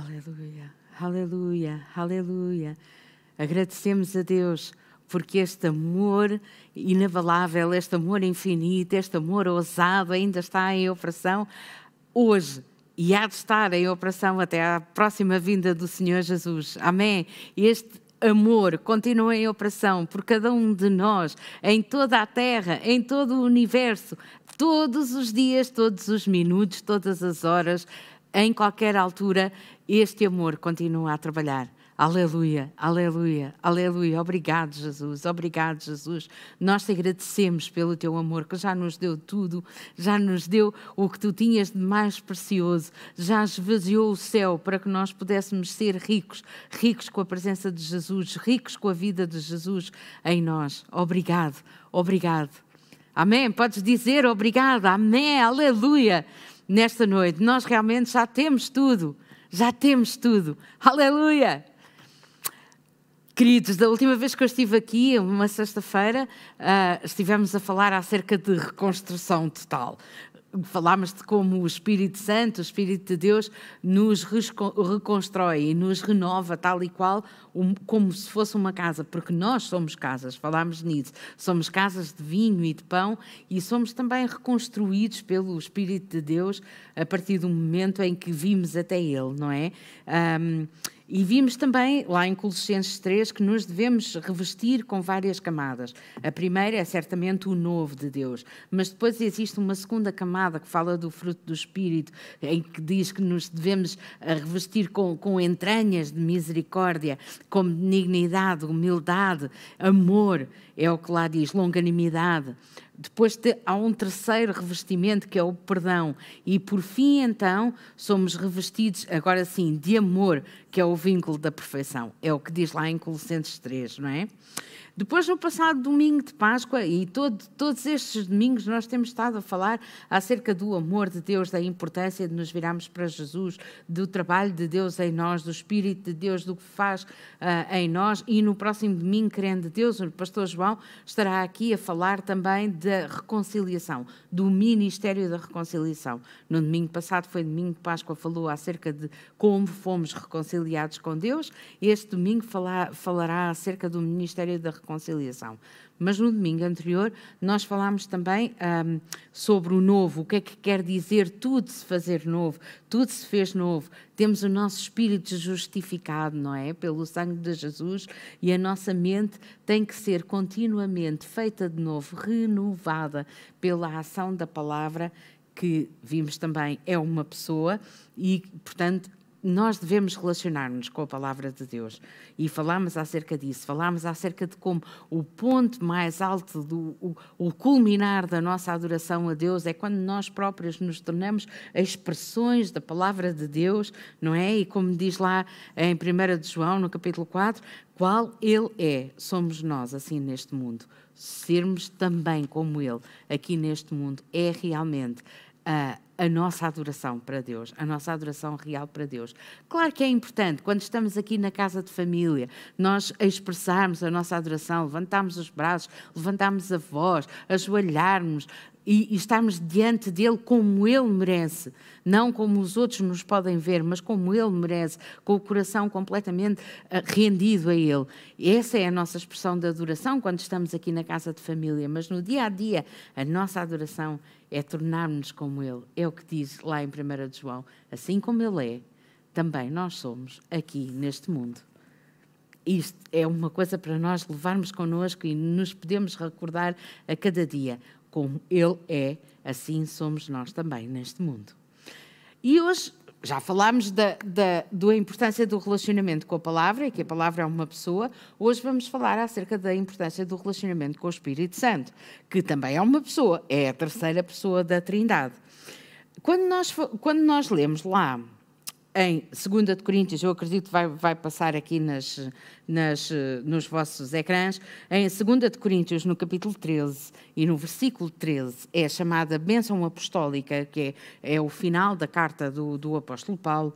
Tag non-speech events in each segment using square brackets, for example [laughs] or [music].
Aleluia, aleluia, aleluia. Agradecemos a Deus porque este amor inabalável, este amor infinito, este amor ousado ainda está em operação hoje e há de estar em operação até à próxima vinda do Senhor Jesus. Amém. Este amor continua em operação por cada um de nós, em toda a terra, em todo o universo, todos os dias, todos os minutos, todas as horas, em qualquer altura, este amor continua a trabalhar. Aleluia, aleluia, aleluia. Obrigado, Jesus, obrigado, Jesus. Nós te agradecemos pelo teu amor, que já nos deu tudo, já nos deu o que tu tinhas de mais precioso, já esvaziou o céu para que nós pudéssemos ser ricos, ricos com a presença de Jesus, ricos com a vida de Jesus em nós. Obrigado, obrigado. Amém? Podes dizer obrigado, amém, aleluia. Nesta noite, nós realmente já temos tudo, já temos tudo, aleluia. Queridos, da última vez que eu estive aqui, uma sexta-feira, uh, estivemos a falar acerca de reconstrução total. Falámos de como o Espírito Santo, o Espírito de Deus, nos reconstrói e nos renova tal e qual, como se fosse uma casa, porque nós somos casas, falámos nisso. Somos casas de vinho e de pão e somos também reconstruídos pelo Espírito de Deus a partir do momento em que vimos até Ele, não é? Um, e vimos também, lá em Colossenses 3, que nos devemos revestir com várias camadas. A primeira é certamente o novo de Deus, mas depois existe uma segunda camada que fala do fruto do Espírito, em que diz que nos devemos eh, revestir com, com entranhas de misericórdia, com benignidade, humildade, amor, é o que lá diz, longanimidade. Depois há um terceiro revestimento que é o perdão. E por fim, então, somos revestidos, agora sim, de amor, que é o vínculo da perfeição. É o que diz lá em Colossenses 3, não é? Depois, no passado domingo de Páscoa, e todo, todos estes domingos, nós temos estado a falar acerca do amor de Deus, da importância de nos virarmos para Jesus, do trabalho de Deus em nós, do Espírito de Deus, do que faz uh, em nós. E no próximo domingo, querendo Deus, o pastor João estará aqui a falar também da reconciliação, do ministério da reconciliação. No domingo passado, foi domingo de Páscoa, falou acerca de como fomos reconciliados com Deus. Este domingo falar, falará acerca do ministério da reconciliação reconciliação. Mas no domingo anterior nós falámos também um, sobre o novo, o que é que quer dizer tudo se fazer novo, tudo se fez novo. Temos o nosso espírito justificado, não é? Pelo sangue de Jesus e a nossa mente tem que ser continuamente feita de novo, renovada pela ação da palavra que vimos também é uma pessoa e, portanto, nós devemos relacionar-nos com a palavra de Deus. E falámos acerca disso, falámos acerca de como o ponto mais alto, do, o, o, culminar da nossa adoração a Deus é quando nós próprios nos tornamos expressões da palavra de Deus, não é? E como diz lá em 1 de João, no capítulo 4, qual Ele é, somos nós assim neste mundo. Sermos também como Ele aqui neste mundo é realmente a a nossa adoração para Deus, a nossa adoração real para Deus. Claro que é importante, quando estamos aqui na casa de família, nós expressarmos a nossa adoração, levantarmos os braços, levantarmos a voz, ajoelharmos, e, estarmos diante dele como ele merece, não como os outros nos podem ver, mas como ele merece, com o coração completamente uh, rendido a ele. Essa é a nossa expressão de adoração quando estamos aqui na casa de família, mas no dia a dia, a nossa adoração é tornar-nos como ele. É o que diz lá em 1 João: assim como ele é, também nós somos aqui neste mundo isto é uma coisa para nós levarmos connosco e nos podemos recordar a cada dia como Ele é, assim somos nós também neste mundo. E hoje já falámos da, da, da, importância do relacionamento com a palavra e que a palavra é uma pessoa. Hoje vamos falar acerca da importância do relacionamento com o Espírito Santo, que também é uma pessoa, é a terceira pessoa da Trindade. Quando nós, quando nós lemos lá em 2 de Coríntios, eu acredito que vai, vai passar aqui nas, nas, nos vossos ecrãs, em 2 de Coríntios, no capítulo 13 e no versículo 13, é chamada bênção apostólica, que é, é o final da carta do, do apóstolo Paulo.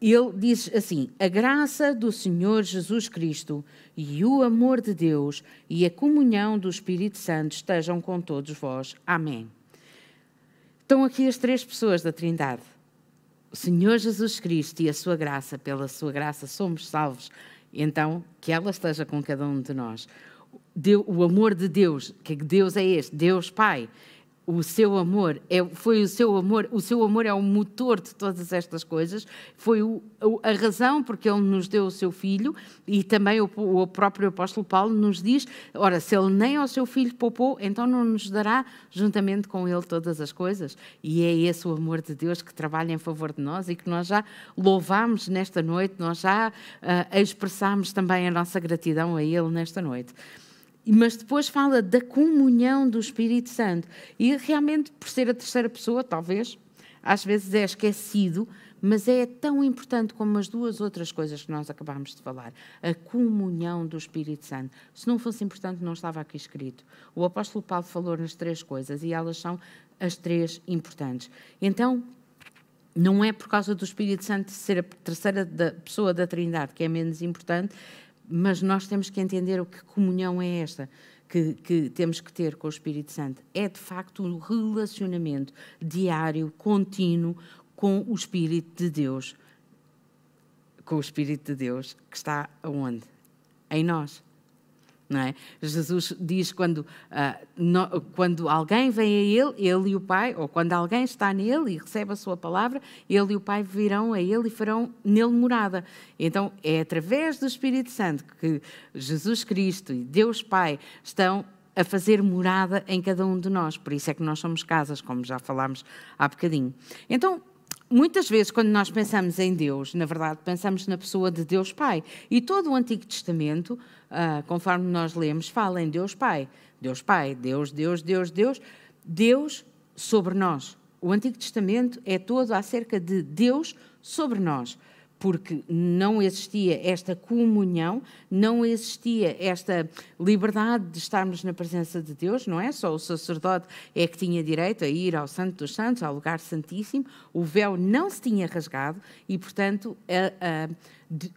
Ele diz assim: A graça do Senhor Jesus Cristo e o amor de Deus e a comunhão do Espírito Santo estejam com todos vós. Amém. Estão aqui as três pessoas da Trindade o Senhor Jesus Cristo e a sua graça, pela sua graça somos salvos, então que ela esteja com cada um de nós. o amor de Deus, que Deus é este, Deus Pai, o seu amor é, foi o seu amor, o seu amor é o motor de todas estas coisas, foi o, a razão porque ele nos deu o seu filho e também o, o, próprio apóstolo Paulo nos diz, ora, se ele nem ao seu filho poupou, então não nos dará juntamente com ele todas as coisas. E é esse o amor de Deus que trabalha em favor de nós e que nós já louvamos nesta noite, nós já uh, expressamos também a nossa gratidão a ele nesta noite mas depois fala da comunhão do Espírito Santo. E realmente, por ser a terceira pessoa, talvez, às vezes é esquecido, mas é tão importante como as duas outras coisas que nós acabámos de falar. A comunhão do Espírito Santo. Se não fosse importante, não estava aqui escrito. O apóstolo Paulo falou nas três coisas e elas são as três importantes. Então, não é por causa do Espírito Santo ser a terceira pessoa da Trindade que é menos importante, mas nós temos que entender o que comunhão é esta que, que, temos que ter com o Espírito Santo. É de facto um relacionamento diário, contínuo com o Espírito de Deus. Com o Espírito de Deus que está aonde? Em nós. É? Jesus diz quando, uh, no, quando alguém vem a Ele, Ele e o Pai, ou quando alguém está nele e recebe a Sua palavra, Ele e o Pai virão a Ele e farão nele morada. Então é através do Espírito Santo que Jesus Cristo e Deus Pai estão a fazer morada em cada um de nós. Por isso é que nós somos casas, como já falámos há bocadinho. Então, muitas vezes, quando nós pensamos em Deus, na verdade, pensamos na pessoa de Deus Pai. E todo o Antigo Testamento, uh, conforme nós lemos, fala em Deus Pai. Deus Pai, Deus, Deus, Deus, Deus, Deus sobre nós. O Antigo Testamento é todo acerca de Deus sobre nós porque não existia esta comunhão, não existia esta liberdade de estarmos na presença de Deus, não é? Só o sacerdote é que tinha direito a ir ao Santo dos Santos, ao lugar santíssimo, o véu não se tinha rasgado e, portanto, a, a,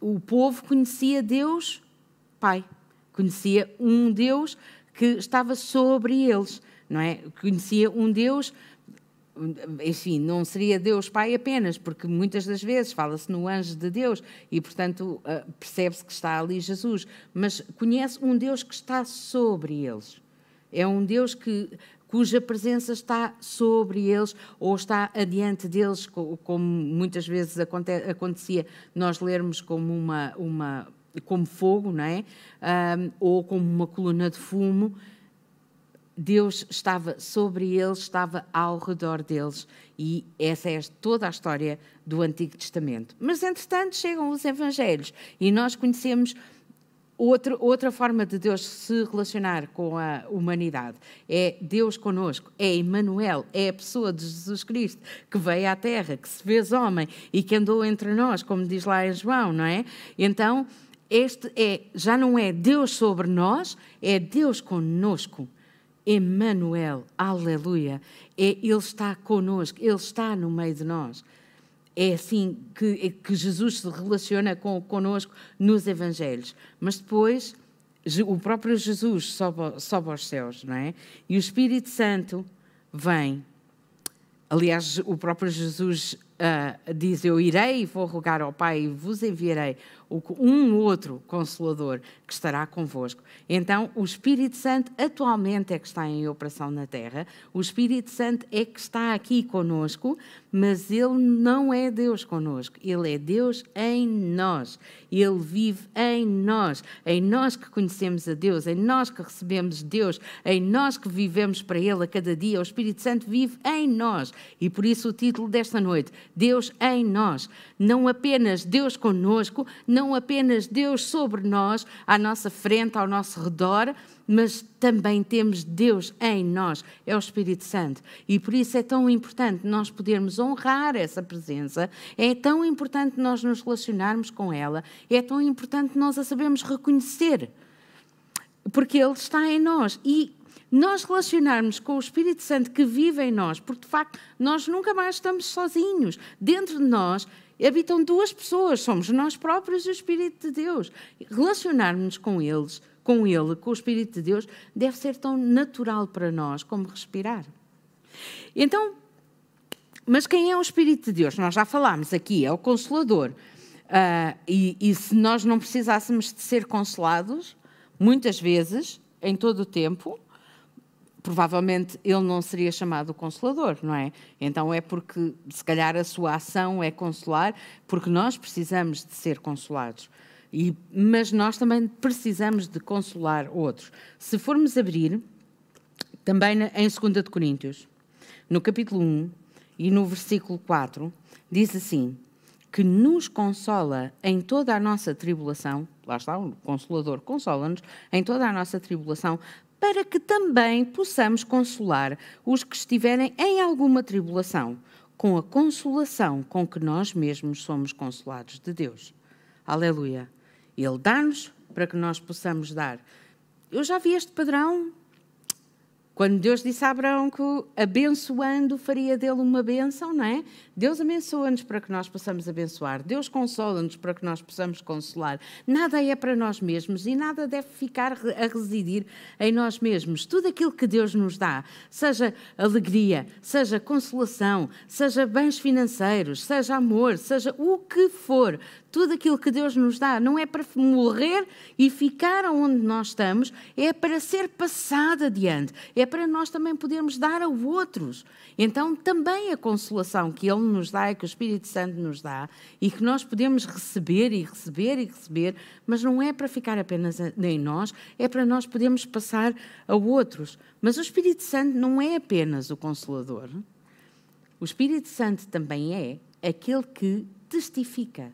o povo conhecia Deus Pai, conhecia um Deus que estava sobre eles, não é? Conhecia um Deus enfim, não seria Deus Pai apenas, porque muitas das vezes fala-se no anjo de Deus e, portanto, ah, percebe-se que está ali Jesus, mas conhece um Deus que está sobre eles. É um Deus que, cuja presença está sobre eles ou está adiante deles, como muitas vezes acontecia nós lermos como uma, uma como fogo, não é? Um, ah, ou como uma coluna de fumo Deus estava sobre eles, estava ao redor deles, e essa é toda a história do Antigo Testamento. Mas, entretanto, chegam os Evangelhos e nós conhecemos outra, outra forma de Deus se relacionar com a humanidade. É Deus conosco, é Emmanuel, é a pessoa de Jesus Cristo que veio à Terra, que se fez homem e que andou entre nós, como diz lá em João, não é? Então, este é, já não é Deus sobre nós, é Deus conosco. Emmanuel, aleluia. É, ele está conosco, ele está no meio de nós. É assim que, é que Jesus se relaciona com, conosco nos Evangelhos. Mas depois, o próprio Jesus sobe, sobe aos céus, não é? E o Espírito Santo vem. Aliás, o próprio Jesus uh, diz: Eu irei e vou rogar ao Pai e vos enviarei um outro Consolador que estará convosco. Então, o Espírito Santo atualmente é que está em operação na Terra, o Espírito Santo é que está aqui conosco, mas ele não é Deus conosco, ele é Deus em nós. Ele vive em nós, em nós que conhecemos a Deus, em nós que recebemos Deus, em nós que vivemos para Ele a cada dia. O Espírito Santo vive em nós. E por isso o título desta noite: Deus em nós. Não apenas Deus conosco, não apenas Deus sobre nós, à nossa frente, ao nosso redor, mas também temos Deus em nós, é o Espírito Santo. E por isso é tão importante nós podermos honrar essa presença, é tão importante nós nos relacionarmos com ela, é tão importante nós a sabemos reconhecer, porque Ele está em nós. E nós relacionarmos com o Espírito Santo que vive em nós, porque de facto nós nunca mais estamos sozinhos. Dentro de nós habitam duas pessoas, somos nós próprios e o Espírito de Deus. Relacionarmos com eles com Ele, com o Espírito de Deus, deve ser tão natural para nós como respirar. Então, Mas quem é o Espírito de Deus? Nós já falámos aqui, é o Consolador. Uh, e, e se nós não precisássemos de ser consolados, muitas vezes, em todo o tempo, provavelmente ele não seria chamado Consolador, não é? Então é porque, se calhar, a sua ação é consolar, porque nós precisamos de ser consolados. E, mas nós também precisamos de consolar outros. Se formos abrir, também em 2 de Coríntios, no capítulo 1 e no versículo 4, diz assim: que nos consola em toda a nossa tribulação, lá está, o Consolador consola-nos em toda a nossa tribulação, para que também possamos consolar os que estiverem em alguma tribulação, com a consolação com que nós mesmos somos consolados de Deus. Aleluia. Ele dá-nos para que nós possamos dar. Eu já vi este padrão quando Deus disse a Abraão que abençoando faria dele uma bênção, não é? Deus abençoa-nos para que nós possamos abençoar. Deus consola-nos para que nós possamos consolar. Nada é para nós mesmos e nada deve ficar a residir em nós mesmos. Tudo aquilo que Deus nos dá, seja alegria, seja consolação, seja bens financeiros, seja amor, seja o que for, tudo aquilo que Deus nos dá não é para morrer e ficar onde nós estamos, é para ser passado adiante, é para nós também podermos dar a outros. Então, também a consolação que Ele nos dá, que o Espírito Santo nos dá, e que nós podemos receber e receber e receber, mas não é para ficar apenas em nós, é para nós podermos passar a outros. Mas o Espírito Santo não é apenas o Consolador. O Espírito Santo também é aquele que testifica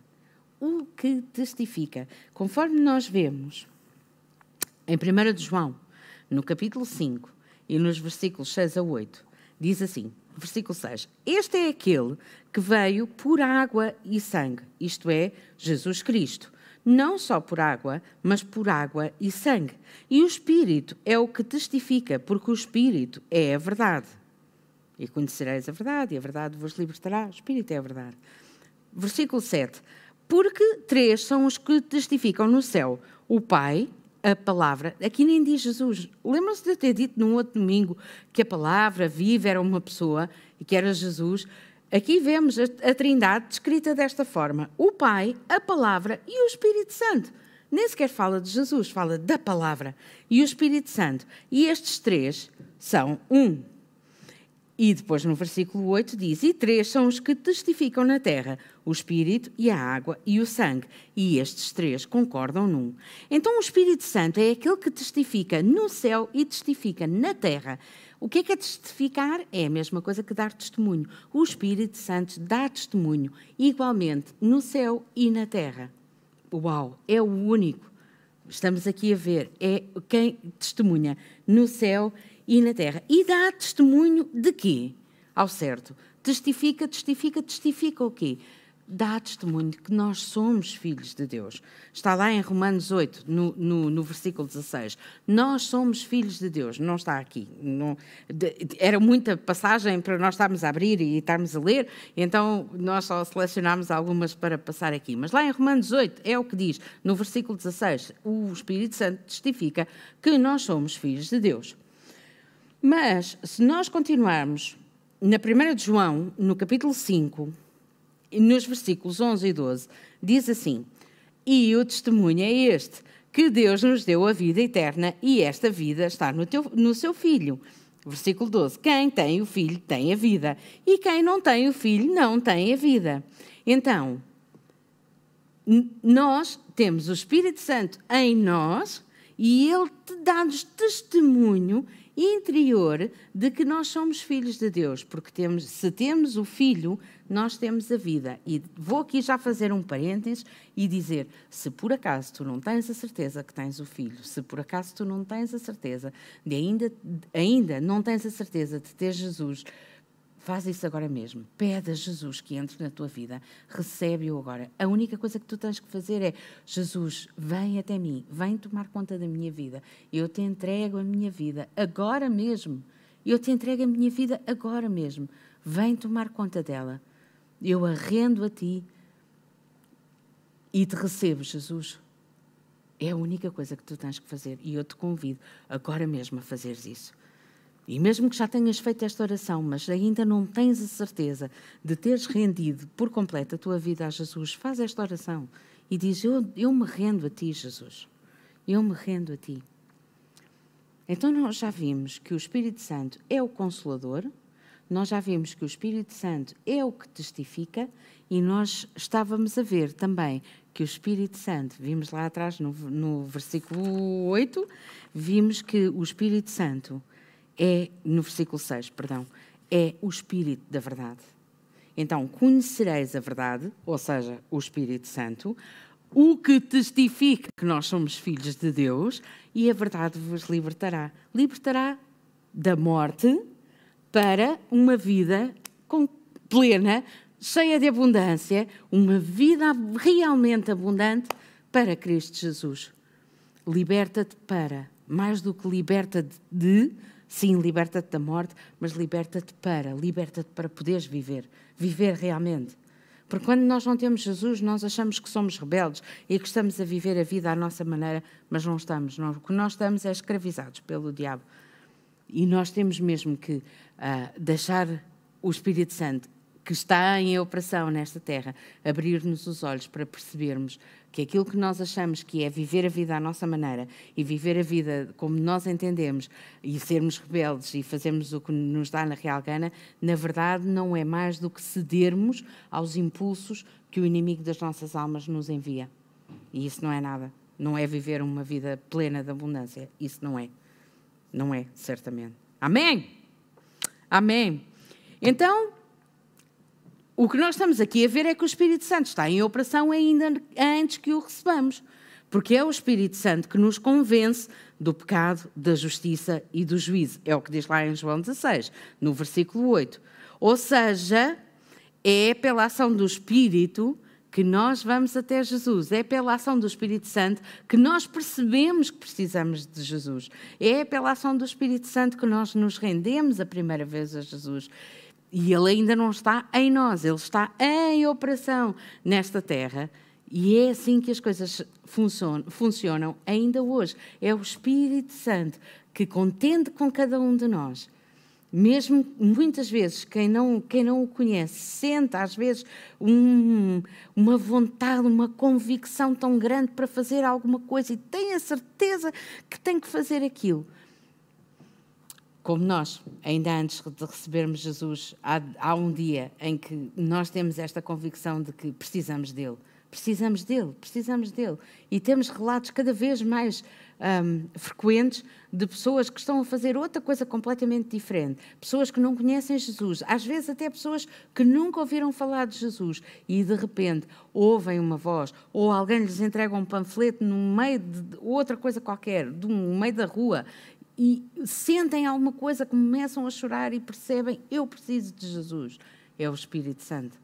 o que testifica. Conforme nós vemos em 1 de João, no capítulo 5 e nos versículos 6 a 8, diz assim: versículo 6: Este é aquele que veio por água e sangue, isto é, Jesus Cristo. Não só por água, mas por água e sangue. E o Espírito é o que testifica, porque o Espírito é a verdade. E conhecereis a verdade, e a verdade vos libertará. O Espírito é a verdade. Versículo 7. Porque três são os que testificam no céu: o Pai, a palavra. Aqui nem diz Jesus. Lembram-se de ter dito num outro domingo que a palavra viva era uma pessoa e que era Jesus? Aqui vemos a Trindade descrita desta forma: o Pai, a palavra e o Espírito Santo. Nem sequer fala de Jesus, fala da palavra e o Espírito Santo. E estes três são um. E depois no versículo 8 diz: E três são os que testificam na terra: o Espírito e a água e o sangue. E estes três concordam num. Então o Espírito Santo é aquele que testifica no céu e testifica na terra. O que é que é testificar? É a mesma coisa que dar testemunho. O Espírito Santo dá testemunho igualmente no céu e na terra. Uau, é o único. Estamos aqui a ver, é quem testemunha no céu e na terra. E dá testemunho de quê? Ao certo. Testifica, testifica, testifica o quê? Dá testemunho que nós somos filhos de Deus. Está lá em Romanos 8, no, no, no versículo 16. Nós somos filhos de Deus. Não está aqui. Não, de, era muita passagem para nós estarmos a abrir e estarmos a ler, então nós só selecionámos algumas para passar aqui. Mas lá em Romanos 8 é o que diz, no versículo 16, o Espírito Santo testifica que nós somos filhos de Deus. Mas, se nós continuarmos na 1 de João, no capítulo 5, nos versículos 11 e 12, diz assim: E o testemunho é este, que Deus nos deu a vida eterna e esta vida está no, teu, no seu Filho. Versículo 12: Quem tem o Filho tem a vida, e quem não tem o Filho não tem a vida. Então, nós temos o Espírito Santo em nós e ele dá-nos testemunho interior de que nós somos filhos de Deus, porque temos, se temos o filho, nós temos a vida. E vou aqui já fazer um parênteses e dizer: se por acaso tu não tens a certeza que tens o filho, se por acaso tu não tens a certeza de ainda, ainda não tens a certeza de ter Jesus Faz isso agora mesmo. Pede a Jesus que entre na tua vida. Recebe-o agora. A única coisa que tu tens que fazer é: Jesus, vem até mim, vem tomar conta da minha vida. Eu te entrego a minha vida agora mesmo. Eu te entrego a minha vida agora mesmo. Vem tomar conta dela. Eu arrendo a ti e te recebo, Jesus. É a única coisa que tu tens que fazer. E eu te convido agora mesmo a fazeres isso. E mesmo que já tenhas feito esta oração, mas ainda não tens a certeza de teres rendido por completo a tua vida a Jesus, faz esta oração e diz: Eu, eu me rendo a ti, Jesus. Eu me rendo a ti. Então, nós já vimos que o Espírito Santo é o Consolador, nós já vimos que o Espírito Santo é o que testifica e nós estávamos a ver também que o Espírito Santo, vimos lá atrás no, no versículo 8, vimos que o Espírito Santo é, no versículo 6, perdão, é o Espírito da verdade. Então, conhecereis a verdade, ou seja, o Espírito Santo, o que testifica que nós somos filhos de Deus, e a verdade vos libertará. Libertará da morte para uma vida plena, cheia de abundância, uma vida realmente abundante para Cristo Jesus. Liberta-te para, mais do que liberta de, Sim, liberta-te da morte, mas liberta-te para, liberta-te para poderes viver, viver realmente. Porque quando nós não temos Jesus, nós achamos que somos rebeldes e que estamos a viver a vida à nossa maneira, mas não estamos. o que nós estamos é escravizados pelo diabo. E nós temos mesmo que uh, deixar o Espírito Santo, que está em operação nesta terra, abrir-nos os olhos para percebermos que aquilo que nós achamos que é viver a vida à nossa maneira e viver a vida como nós entendemos e sermos rebeldes e fazermos o que nos dá na real gana, na verdade não é mais do que cedermos aos impulsos que o inimigo das nossas almas nos envia. E isso não é nada. Não é viver uma vida plena de abundância. Isso não é. Não é, certamente. Amém? Amém. Então, o que nós estamos aqui a ver é que o Espírito Santo está em operação ainda antes que o recebamos, porque é o Espírito Santo que nos convence do pecado, da justiça e do juízo. É o que diz lá em João 16, no versículo 8. Ou seja, é pela ação do Espírito que nós vamos até Jesus. É pela ação do Espírito Santo que nós percebemos que precisamos de Jesus. É pela ação do Espírito Santo que nós nos rendemos a primeira vez a Jesus. E ele ainda não está em nós, ele está em operação nesta terra. E é assim que as coisas funcionam, funcionam ainda hoje. É o Espírito Santo que contende com cada um de nós. Mesmo muitas vezes, quem não, quem não o conhece, sente às vezes um, uma vontade, uma convicção tão grande para fazer alguma coisa e tem a certeza que tem que fazer aquilo como nós, ainda antes de recebermos Jesus, há, há, um dia em que nós temos esta convicção de que precisamos dele. Precisamos dele, precisamos dele. E temos relatos cada vez mais um, frequentes de pessoas que estão a fazer outra coisa completamente diferente. Pessoas que não conhecem Jesus, às vezes até pessoas que nunca ouviram falar de Jesus e de repente ouvem uma voz ou alguém lhes entrega um panfleto no meio de outra coisa qualquer, no meio da rua e sentem alguma coisa, começam a chorar e percebem: eu preciso de Jesus. É o Espírito Santo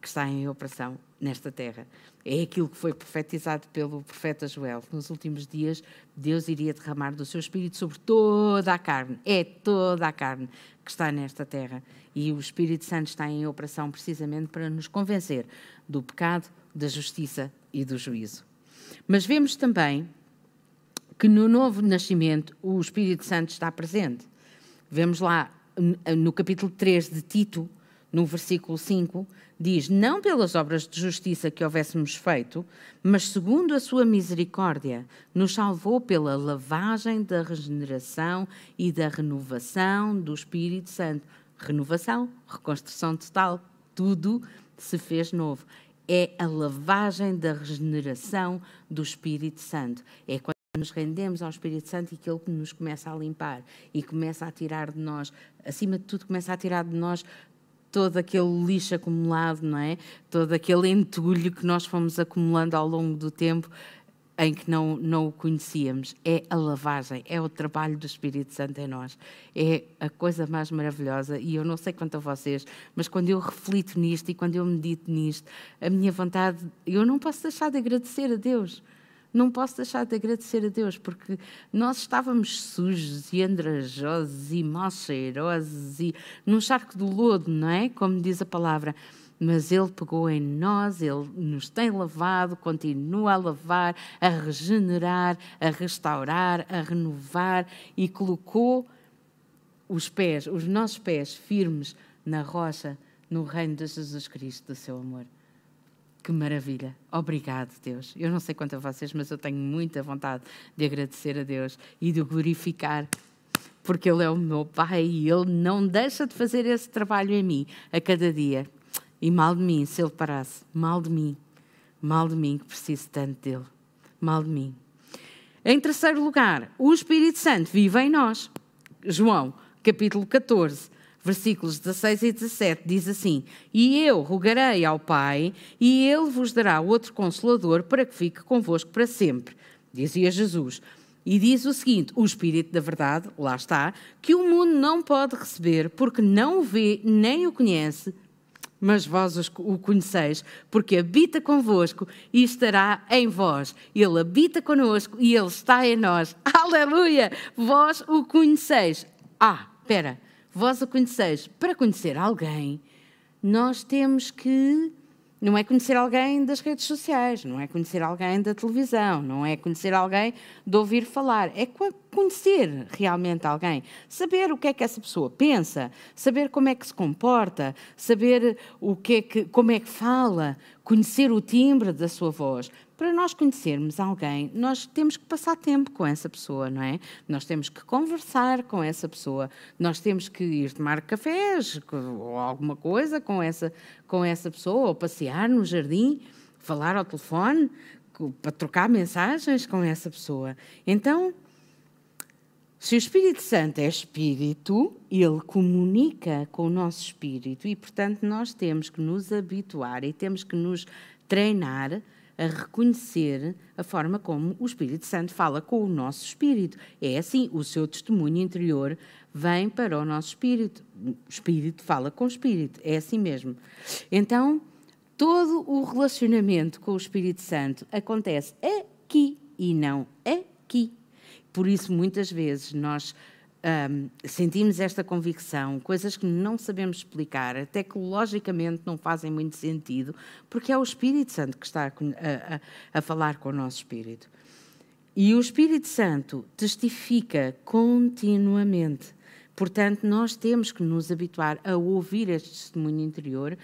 que está em operação nesta terra. É aquilo que foi profetizado pelo profeta Joel. Nos últimos dias, Deus iria derramar do seu Espírito sobre toda a carne. É toda a carne que está nesta terra. E o Espírito Santo está em operação precisamente para nos convencer do pecado, da justiça e do juízo. Mas vemos também que no novo nascimento o Espírito Santo está presente. Vemos lá no capítulo 3 de Tito, no versículo 5, diz: Não pelas obras de justiça que houvéssemos feito, mas segundo a sua misericórdia, nos salvou pela lavagem da regeneração e da renovação do Espírito Santo. Renovação, reconstrução total, tudo se fez novo. É a lavagem da regeneração do Espírito Santo. É nos rendemos ao Espírito Santo e que Ele nos começa a limpar e começa a tirar de nós, acima de tudo, começa a tirar de nós todo aquele lixo acumulado, não é? Todo aquele entulho que nós fomos acumulando ao longo do tempo em que não, não o conhecíamos. É a lavagem, é o trabalho do Espírito Santo em nós. É a coisa mais maravilhosa. E eu não sei quanto a vocês, mas quando eu reflito nisto e quando eu medito nisto, a minha vontade, eu não posso deixar de agradecer a Deus não posso deixar de agradecer a Deus, porque nós estávamos sujos e andrajosos e mal cheirosos e num charco do lodo, não é? Como diz a palavra. Mas Ele pegou em nós, Ele nos tem lavado, continua a lavar, a regenerar, a restaurar, a renovar e colocou os pés, os nossos pés firmes na rocha, no reino de Jesus Cristo, do seu amor. Que maravilha. Obrigado, Deus. Eu não sei quanto a vocês, mas eu tenho muita vontade de agradecer a Deus e de glorificar, porque Ele é o meu Pai e Ele não deixa de fazer esse trabalho em mim a cada dia. E mal de mim, se Ele parasse, mal de mim, mal de mim, que preciso tanto dele. Mal de mim. Em terceiro lugar, o Espírito Santo vive em nós. João, capítulo 14, versículos 16 e 17, diz assim: E eu rogarei ao Pai, e ele vos dará outro consolador para que fique convosco para sempre. Dizia Jesus. E diz o seguinte: o Espírito da Verdade, lá está, que o mundo não pode receber, porque não o vê nem o conhece, mas vós o conheceis, porque habita convosco e estará em vós. Ele habita conosco e ele está em nós. [laughs] Aleluia! Vós o conheceis. Ah, espera vós o conheceis. Para conhecer alguém, nós temos que. Não é conhecer alguém das redes sociais, não é conhecer alguém da televisão, não é conhecer alguém de ouvir falar, é conhecer realmente alguém, saber o que é que essa pessoa pensa, saber como é que se comporta, saber o que é que, como é que fala, conhecer o timbre da sua voz, para nós conhecermos alguém, nós temos que passar tempo com essa pessoa, não é? Nós temos que conversar com essa pessoa, nós temos que ir tomar cafés ou alguma coisa com essa, com essa pessoa, ou passear no jardim, falar ao telefone, para trocar mensagens com essa pessoa. Então, se o Espírito Santo é Espírito, ele comunica com o nosso espírito e, portanto, nós temos que nos habituar e temos que nos treinar a reconhecer a forma como o Espírito Santo fala com o nosso espírito. É assim, o seu testemunho interior vem para o nosso espírito. O espírito fala com o espírito, é assim mesmo. Então, todo o relacionamento com o Espírito Santo acontece aqui e não aqui. Por isso, muitas vezes, nós um, sentimos esta convicção, coisas que não sabemos explicar, até que logicamente não fazem muito sentido, porque é o Espírito Santo que está a, a, a falar com o nosso espírito. E o Espírito Santo testifica continuamente. Portanto, nós temos que nos habituar a ouvir este testemunho interior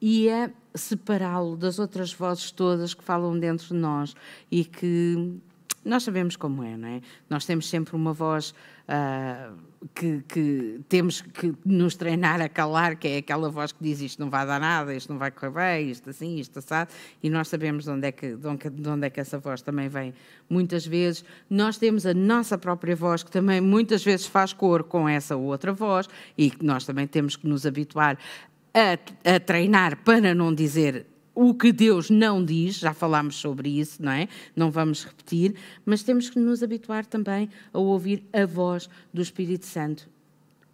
e a separá-lo das outras vozes todas que falam dentro de nós e que nós sabemos como é, não é? Nós temos sempre uma voz uh, que, que, temos que nos treinar a calar, que é aquela voz que diz isto não vai dar nada, isto não vai correr bem, isto assim, isto assado, e nós sabemos de onde, é que, de onde, de onde é que essa voz também vem. Muitas vezes nós temos a nossa própria voz, que também muitas vezes faz cor com essa outra voz, e nós também temos que nos habituar a, a treinar para não dizer o que Deus não diz, já falámos sobre isso, não é? Não vamos repetir, mas temos que nos habituar também a ouvir a voz do Espírito Santo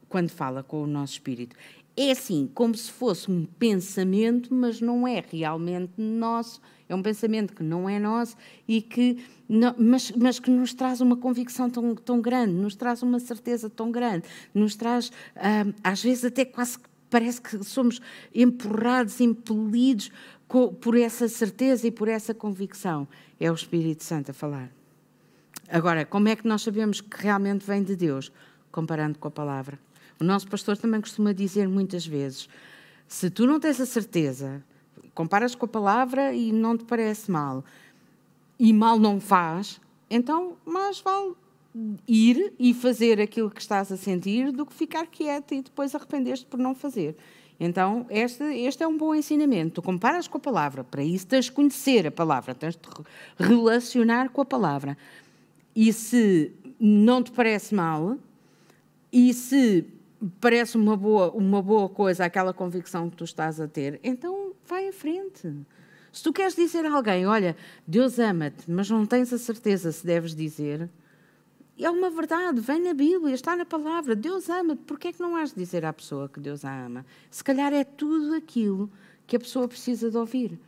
quando fala com o nosso espírito. É assim, como se fosse um pensamento, mas não é realmente nosso. É um pensamento que não é nosso e que, não, mas, mas que nos traz uma convicção tão, tão grande, nos traz uma certeza tão grande, nos traz, ah, às vezes, até quase parece que somos empurrados, impelidos por essa certeza e por essa convicção. É o Espírito Santo a falar. Agora, como é que nós sabemos que realmente vem de Deus? Comparando com a palavra. O nosso pastor também costuma dizer muitas vezes: se tu não tens a certeza, comparas com a palavra e não te parece mal, e mal não faz, então mais vale ir e fazer aquilo que estás a sentir do que ficar quieto e depois arrepender-te por não fazer. Então, este, este é um bom ensinamento. Tu comparas com a palavra, para isso tens de conhecer a palavra, tens de relacionar com a palavra. E se não te parece mal, e se parece uma boa, uma boa coisa aquela convicção que tu estás a ter, então vai em frente. Se tu queres dizer a alguém, olha, Deus ama-te, mas não tens a certeza se deves dizer, é uma verdade, vem na Bíblia, está na palavra. Deus ama-te. Porquê é que não has de dizer à pessoa que Deus a ama? Se calhar é tudo aquilo que a pessoa precisa de ouvir.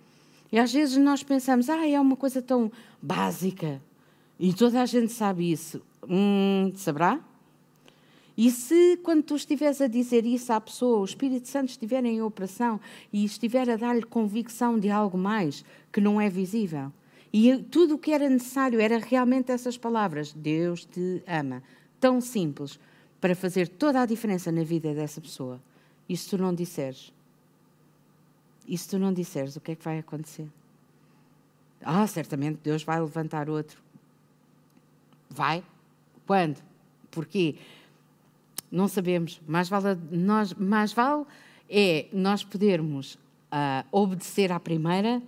E às vezes nós pensamos, ah, é uma coisa tão básica. E toda a gente sabe isso. Hum, saberá? E se, quando tu estiveres a dizer isso à pessoa, o Espírito Santo estiver em operação e estiver a dar-lhe convicção de algo mais que não é visível, e tudo o que era necessário era realmente essas palavras: Deus te ama. Tão simples. para fazer toda a diferença na vida dessa pessoa. E se tu não disseres? E se tu não disseres, o que é que vai acontecer? Ah, certamente Deus vai levantar outro. Vai? Quando? Porquê? Não sabemos. Mais vale, nós, mais vale é nós podermos uh, obedecer à primeira,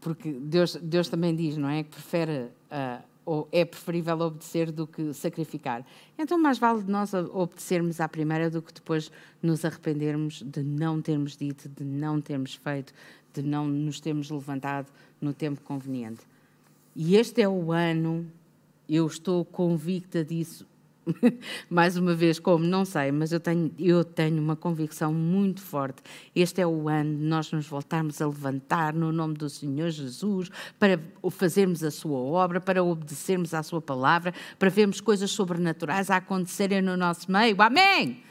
porque Deus, Deus também diz, não é? Que prefere uh, ou é preferível obedecer do que sacrificar. Então, mais vale nós obedecermos à primeira do que depois nos arrependermos de não termos dito, de não termos feito, de não nos termos levantado no tempo conveniente. E este é o ano, eu estou convicta disso, [laughs] mais uma vez, como não sei, mas eu tenho, eu tenho uma convicção muito forte. Este é o ano de nós nos voltarmos a levantar no nome do Senhor Jesus para fazermos a sua obra, para obedecermos à sua palavra, para vermos coisas sobrenaturais a acontecerem no nosso meio. Amém!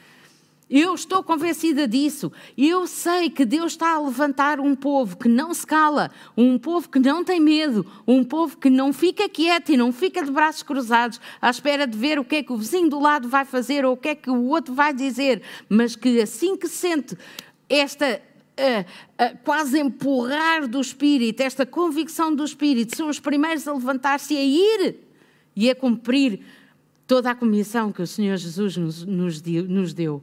Eu estou convencida disso. Eu sei que Deus está a levantar um povo que não se cala, um povo que não tem medo, um povo que não fica quieto e não fica de braços cruzados à espera de ver o que é que o vizinho do lado vai fazer ou o que é que o outro vai dizer, mas que assim que sente esta Uh, uh, quase empurrar do Espírito, esta convicção do Espírito, são os primeiros a levantar-se e a ir e a cumprir toda a comissão que o Senhor Jesus nos, nos, deu,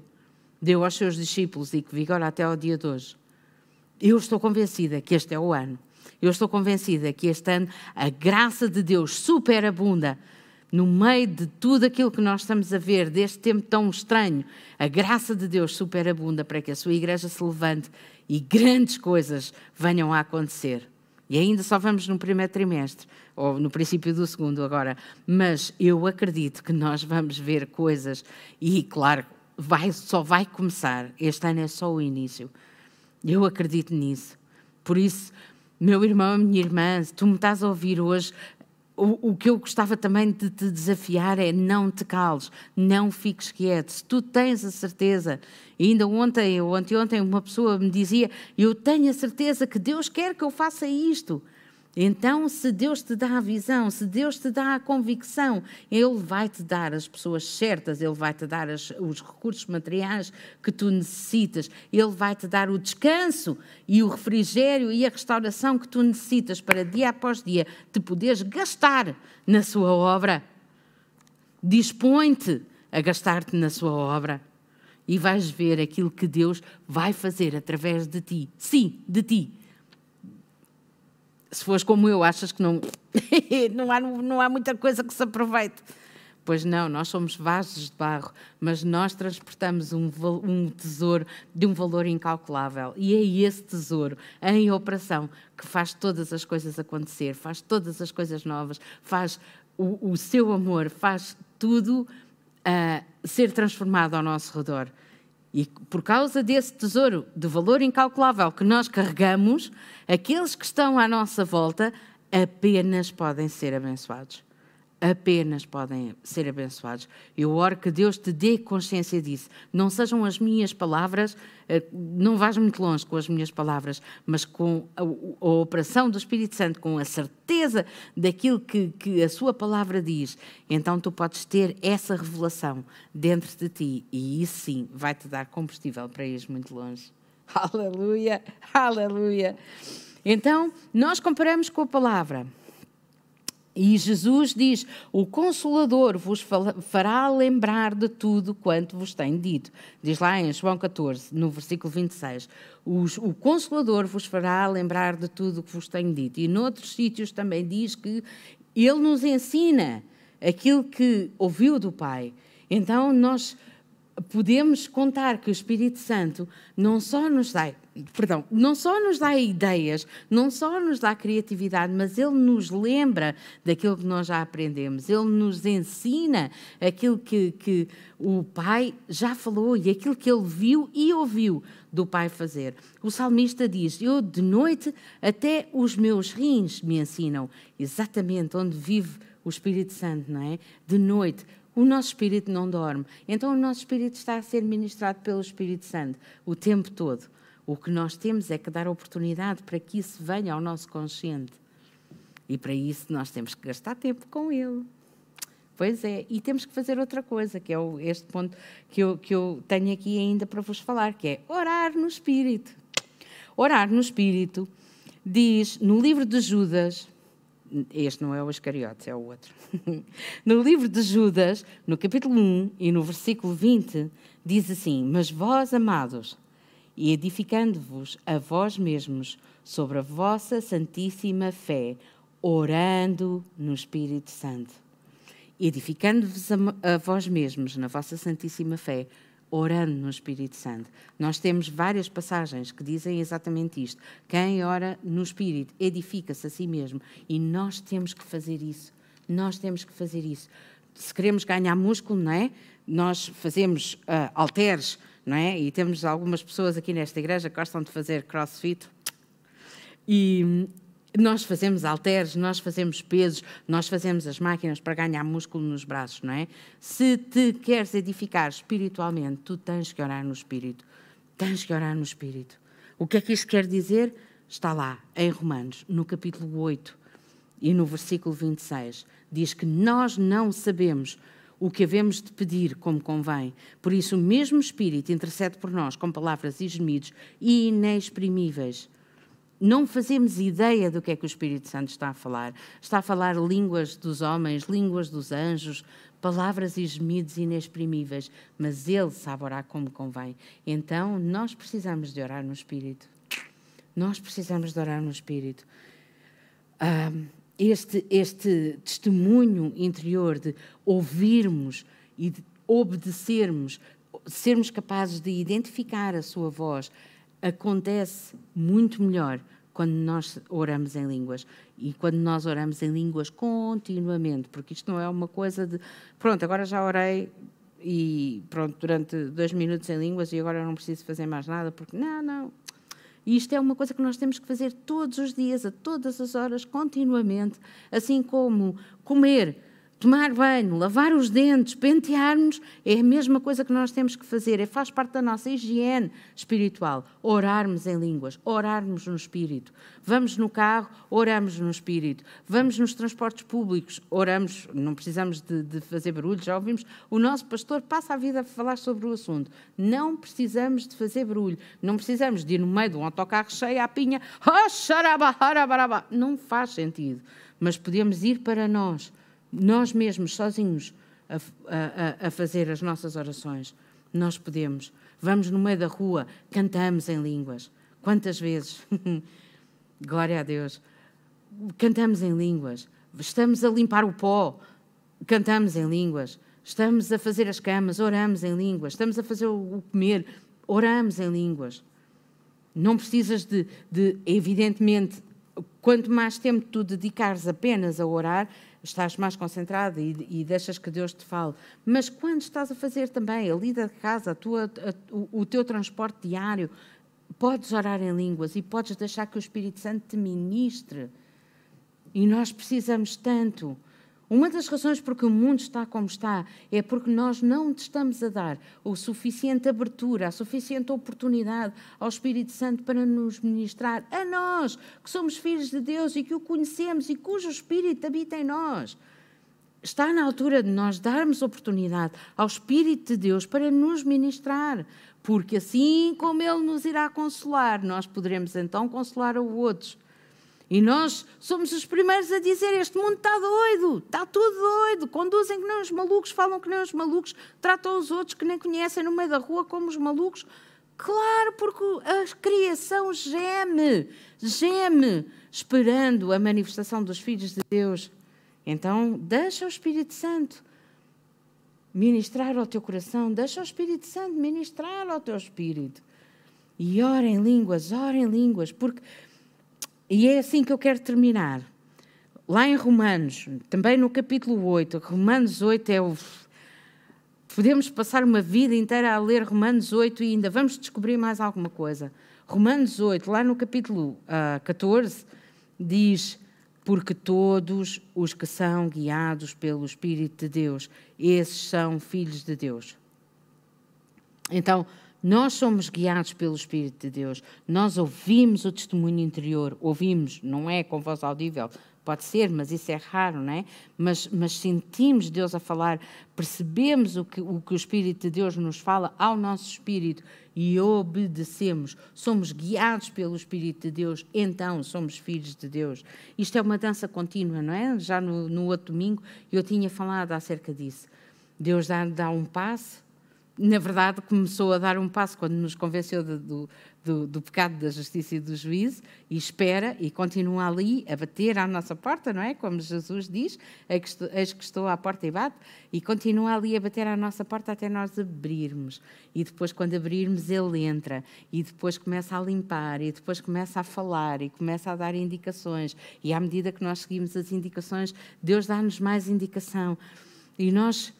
deu aos seus discípulos e que vigora até ao dia de hoje. Eu estou convencida que este é o ano. Eu estou convencida que este ano a graça de Deus superabunda no meio de tudo aquilo que nós estamos a ver, deste tempo tão estranho. A graça de Deus superabunda para que a sua igreja se levante e grandes coisas venham a acontecer. E ainda só vamos no primeiro trimestre, ou no princípio do segundo agora, mas eu acredito que nós vamos ver coisas, e claro, vai, só vai começar. Este ano é só o início. Eu acredito nisso. Por isso, meu irmão, minha irmã, se tu me estás a ouvir hoje, o, o, que eu gostava também de te desafiar é não te cales, não fiques quieto. Se tu tens a certeza, ainda ontem ou anteontem uma pessoa me dizia, eu tenho a certeza que Deus quer que eu faça isto. Então, se Deus te dá a visão, se Deus te dá a convicção, Ele vai te dar as pessoas certas, Ele vai te dar as, os recursos materiais que tu necessitas, Ele vai te dar o descanso e o refrigério e a restauração que tu necessitas para dia após dia te poderes gastar na Sua obra. Dispõe-te a gastar-te na Sua obra e vais ver aquilo que Deus vai fazer através de ti. Sim, de ti se fores como eu, achas que não, [laughs] não, há, não há muita coisa que se aproveite. Pois não, nós somos vasos de barro, mas nós transportamos um, um, tesouro de um valor incalculável. E é esse tesouro em operação que faz todas as coisas acontecer, faz todas as coisas novas, faz o, o seu amor, faz tudo uh, ser transformado ao nosso redor. E por causa desse tesouro de valor incalculável que nós carregamos, aqueles que estão à nossa volta apenas podem ser abençoados apenas podem ser abençoados. Eu oro que Deus te dê consciência disso. Não sejam as minhas palavras, eh, não vais muito longe com as minhas palavras, mas com a, a operação do Espírito Santo, com a certeza daquilo que, que a Sua palavra diz, então tu podes ter essa revelação dentro de ti e isso sim vai te dar combustível para ir muito longe. [laughs] Aleluia, aleluia. Então, nós comparamos com a palavra. E Jesus diz: O Consolador vos fará lembrar de tudo quanto vos tem dito. Diz lá em João 14, no versículo 26. O Consolador vos fará lembrar de tudo o que vos tenho dito. E noutros sítios também diz que Ele nos ensina aquilo que ouviu do Pai. Então nós podemos contar que o Espírito Santo não só nos dá, perdão, não só nos dá ideias, não só nos dá criatividade, mas ele nos lembra daquilo que nós já aprendemos, ele nos ensina aquilo que, que o Pai já falou e aquilo que ele viu e ouviu do Pai fazer. O salmista diz: Eu de noite até os meus rins me ensinam exatamente onde vive o Espírito Santo, não é? De noite o nosso espírito não dorme. Então o nosso espírito está a ser ministrado pelo Espírito Santo o tempo todo. O que nós temos é que dar oportunidade para que isso venha ao nosso consciente. E para isso nós temos que gastar tempo com ele. Pois é, e temos que fazer outra coisa, que é este ponto que eu, que eu tenho aqui ainda para vos falar, que é orar no Espírito. Orar no Espírito diz no livro de Judas, este não é o Iscariotes, é o outro. [laughs] no livro de Judas, no capítulo 1 e no versículo 20, diz assim: Mas vós, amados, e edificando-vos a vós mesmos sobre a vossa santíssima fé, orando no Espírito Santo edificando-vos a, a vós mesmos na vossa santíssima fé, orando no Espírito Santo. Nós temos várias passagens que dizem exatamente isto. Quem ora no Espírito edifica-se a si mesmo. E nós temos que fazer isso. Nós temos que fazer isso. Se queremos ganhar músculo, não é? Nós fazemos uh, halteres, não é? E temos algumas pessoas aqui nesta igreja que gostam de fazer crossfit. E, nós fazemos halteres, nós fazemos pesos, nós fazemos as máquinas para ganhar músculo nos braços, não é? Se te queres edificar espiritualmente, tu tens que orar no Espírito. Tens que orar no Espírito. O que é que isto quer dizer? Está lá, em Romanos, no capítulo 8 e no versículo 26. Diz que nós não sabemos o que havemos de pedir como convém. Por isso, o mesmo Espírito intercede por nós com palavras e gemidos inexprimíveis não fazemos ideia do que é que o Espírito Santo está a falar. Está a falar línguas dos homens, línguas dos anjos, palavras e gemidos inexprimíveis, mas Ele sabe orar como convém. Então, nós precisamos de orar no Espírito. Nós precisamos de orar no Espírito. Este, este testemunho interior de ouvirmos e de obedecermos, sermos capazes de identificar a Sua voz, acontece muito melhor quando nós oramos em línguas e quando nós oramos em línguas continuamente, porque isto não é uma coisa de pronto, agora já orei e pronto, durante dois minutos em línguas e agora não preciso fazer mais nada, porque não, não. Isto é uma coisa que nós temos que fazer todos os dias, a todas as horas, continuamente, assim como comer Tomar banho, lavar os dentes, pentear-nos é a mesma coisa que nós temos que fazer, é, faz parte da nossa higiene espiritual. Orarmos em línguas, orarmos no espírito. Vamos no carro, oramos no espírito. Vamos nos transportes públicos, oramos, não precisamos de, de fazer barulho, já ouvimos. O nosso pastor passa a vida a falar sobre o assunto. Não precisamos de fazer barulho, não precisamos de ir no meio de um autocarro cheio à pinha, oh, não faz sentido. Mas podemos ir para nós nós mesmos, sozinhos, a, a, a, fazer as nossas orações. Nós podemos. Vamos no meio da rua, cantamos em línguas. Quantas vezes? [laughs] Glória a Deus. Cantamos em línguas. Estamos a limpar o pó, cantamos em línguas. Estamos a fazer as camas, oramos em línguas. Estamos a fazer o comer, oramos em línguas. Não precisas de, de evidentemente, quanto mais tempo tu dedicares apenas a orar, estás mais concentrado e, e, deixas que Deus te fale. Mas quando estás a fazer também a lida de casa, a tua, a, o, o teu transporte diário, podes orar em línguas e podes deixar que o Espírito Santo te ministre. E nós precisamos tanto. Uma das razões porque o mundo está como está é porque nós não estamos a dar o suficiente abertura, a suficiente oportunidade ao Espírito Santo para nos ministrar a nós, que somos filhos de Deus e que o conhecemos e cujo Espírito habita em nós. Está na altura de nós darmos oportunidade ao Espírito de Deus para nos ministrar, porque assim como Ele nos irá consolar, nós poderemos então consolar a outros. E nós somos os primeiros a dizer: este mundo está doido, está tudo doido. Conduzem que nem os malucos, falam que nem os malucos, tratam os outros que nem conhecem no meio da rua como os malucos. Claro, porque a criação geme, geme, esperando a manifestação dos filhos de Deus. Então, deixa o Espírito Santo ministrar ao teu coração, deixa o Espírito Santo ministrar ao teu espírito. E ora em línguas, ora em línguas, porque e é assim que eu quero terminar. Lá em Romanos, também no capítulo 8, Romanos 8 é o. Podemos passar uma vida inteira a ler Romanos 8 e ainda vamos descobrir mais alguma coisa. Romanos 8, lá no capítulo uh, ah, 14, diz: Porque todos os que são guiados pelo Espírito de Deus, esses são filhos de Deus. Então, Nós somos guiados pelo Espírito de Deus. Nós ouvimos o testemunho interior. Ouvimos, não é com voz audível, Pode ser, mas isso é raro, não é? Mas, mas sentimos Deus a falar, percebemos o que, o que o Espírito de Deus nos fala ao nosso espírito e obedecemos. Somos guiados pelo Espírito de Deus, então somos filhos de Deus. Isto é uma dança contínua, não é? Já no, no outro domingo eu tinha falado acerca disso. Deus dá, dá um passo, na verdade, começou a dar um passo quando nos convenceu de, do, do, do, pecado, da justiça e do juízo, e espera e continua ali a bater à nossa porta, não é? Como Jesus diz: Eis que estou à porta e bate, e continua ali a bater à nossa porta até nós abrirmos. E depois, quando abrirmos, ele entra, e depois começa a limpar, e depois começa a falar, e começa a dar indicações. E à medida que nós seguimos as indicações, Deus dá-nos mais indicação. E nós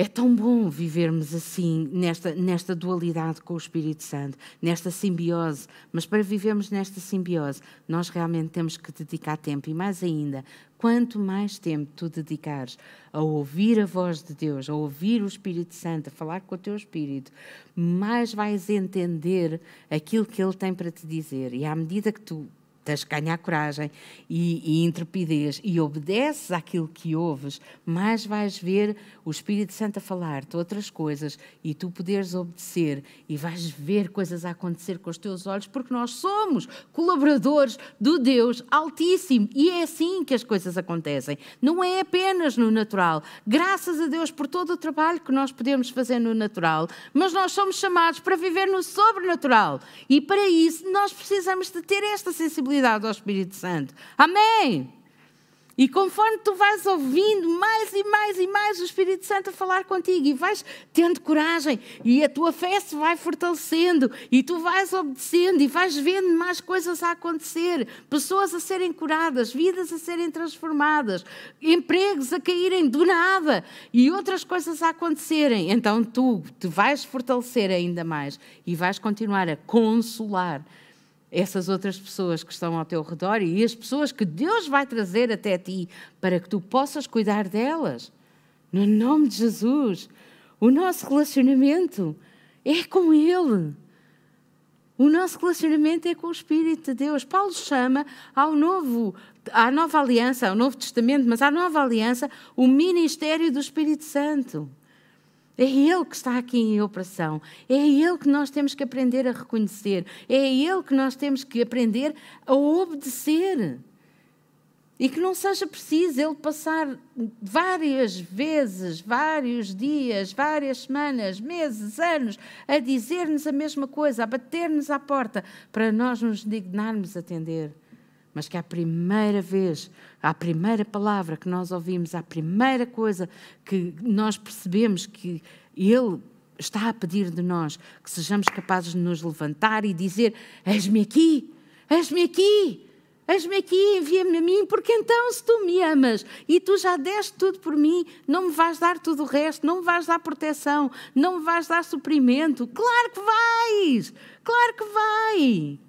é tão bom vivermos assim, nesta, nesta dualidade com o Espírito Santo, nesta simbiose. Mas para vivermos nesta simbiose, nós realmente temos que dedicar tempo. E mais ainda, quanto mais tempo tu dedicares a ouvir a voz de Deus, a ouvir o Espírito Santo, a falar com o teu Espírito, mais vais entender aquilo que Ele tem para te dizer. E à medida que tu tens que ganhar coragem e, e intrepidez e obedeces àquilo que ouves, mais vais ver o Espírito Santo a falar-te outras coisas e tu poderes obedecer e vais ver coisas a acontecer com os teus olhos, porque nós somos colaboradores do Deus Altíssimo e é assim que as coisas acontecem. Não é apenas no natural. Graças a Deus por todo o trabalho que nós podemos fazer no natural, mas nós somos chamados para viver no sobrenatural e para isso nós precisamos de ter esta sensibilidade sensibilidade ao Espírito Santo. Amém! E conforme tu vais ouvindo mais e mais e mais o Espírito Santo a falar contigo e vais tendo coragem e a tua fé se vai fortalecendo e tu vais obedecendo e vais vendo mais coisas a acontecer, pessoas a serem curadas, vidas a serem transformadas, empregos a caírem do nada e outras coisas a acontecerem, então tu te vais fortalecer ainda mais e vais continuar a consolar essas outras pessoas que estão ao teu redor e as pessoas que Deus vai trazer até ti para que tu possas cuidar delas. No nome de Jesus. O nosso relacionamento é com Ele. O nosso relacionamento é com o Espírito de Deus. Paulo chama ao novo, à nova aliança, ao Novo Testamento, mas à nova aliança, o ministério do Espírito Santo. É Ele que está aqui em operação. É Ele que nós temos que aprender a reconhecer. É Ele que nós temos que aprender a obedecer. E que não seja preciso Ele passar várias vezes, vários dias, várias semanas, meses, anos, a dizer-nos a mesma coisa, a bater-nos à porta, para nós nos dignarmos atender mas que à primeira vez, à primeira palavra que nós ouvimos, à primeira coisa que nós percebemos que Ele está a pedir de nós, que sejamos capazes de nos levantar e dizer: Eis-me aqui, eis-me aqui. Eis-me aqui, envia-me a mim, porque então, se tu me amas e tu já deste tudo por mim, não me vais dar tudo o resto, não me vais dar proteção, não me vais dar suprimento. Claro que vais! Claro que vai!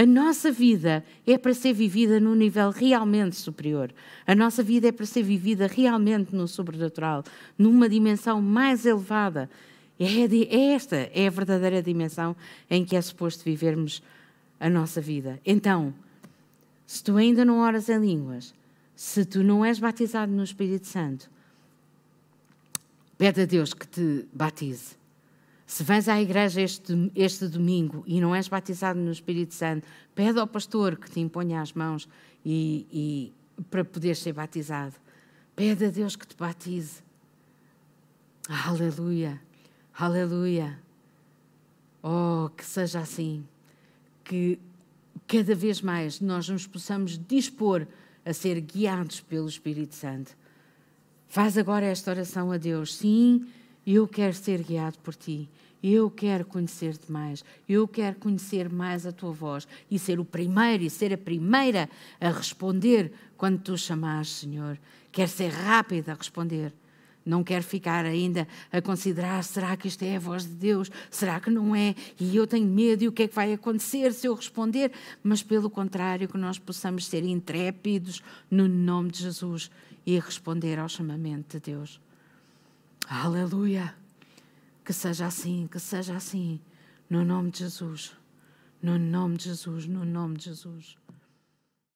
A nossa vida é para ser vivida num nível realmente superior. A nossa vida é para ser vivida realmente no sobrenatural, numa dimensão mais elevada. É, é esta é a verdadeira dimensão em que é suposto vivermos a nossa vida. Então, se tu ainda não oras em línguas, se tu não és batizado no Espírito Santo, pede a Deus que te batize. Se vens à igreja este, este domingo e não és batizado no Espírito Santo, pede ao pastor que te imponha as mãos e, e para poder ser batizado. Pede a Deus que te batize. Aleluia, aleluia. Oh, que seja assim. Que cada vez mais nós nos possamos dispor a ser guiados pelo Espírito Santo. Faz agora esta oração a Deus. Sim, eu quero ser guiado por ti. Eu quero conhecer-te mais. Eu quero conhecer mais a tua voz e ser o primeiro e ser a primeira a responder quando tu chamares, Senhor. Quero ser rápida a responder. Não quero ficar ainda a considerar: será que isto é a voz de Deus? Será que não é? E eu tenho medo, e o que é que vai acontecer se eu responder? Mas, pelo contrário, que nós possamos ser intrépidos no nome de Jesus e responder ao chamamento de Deus. Aleluia! Que seja assim, que seja assim. No nome de Jesus. No nome de Jesus, no nome de Jesus.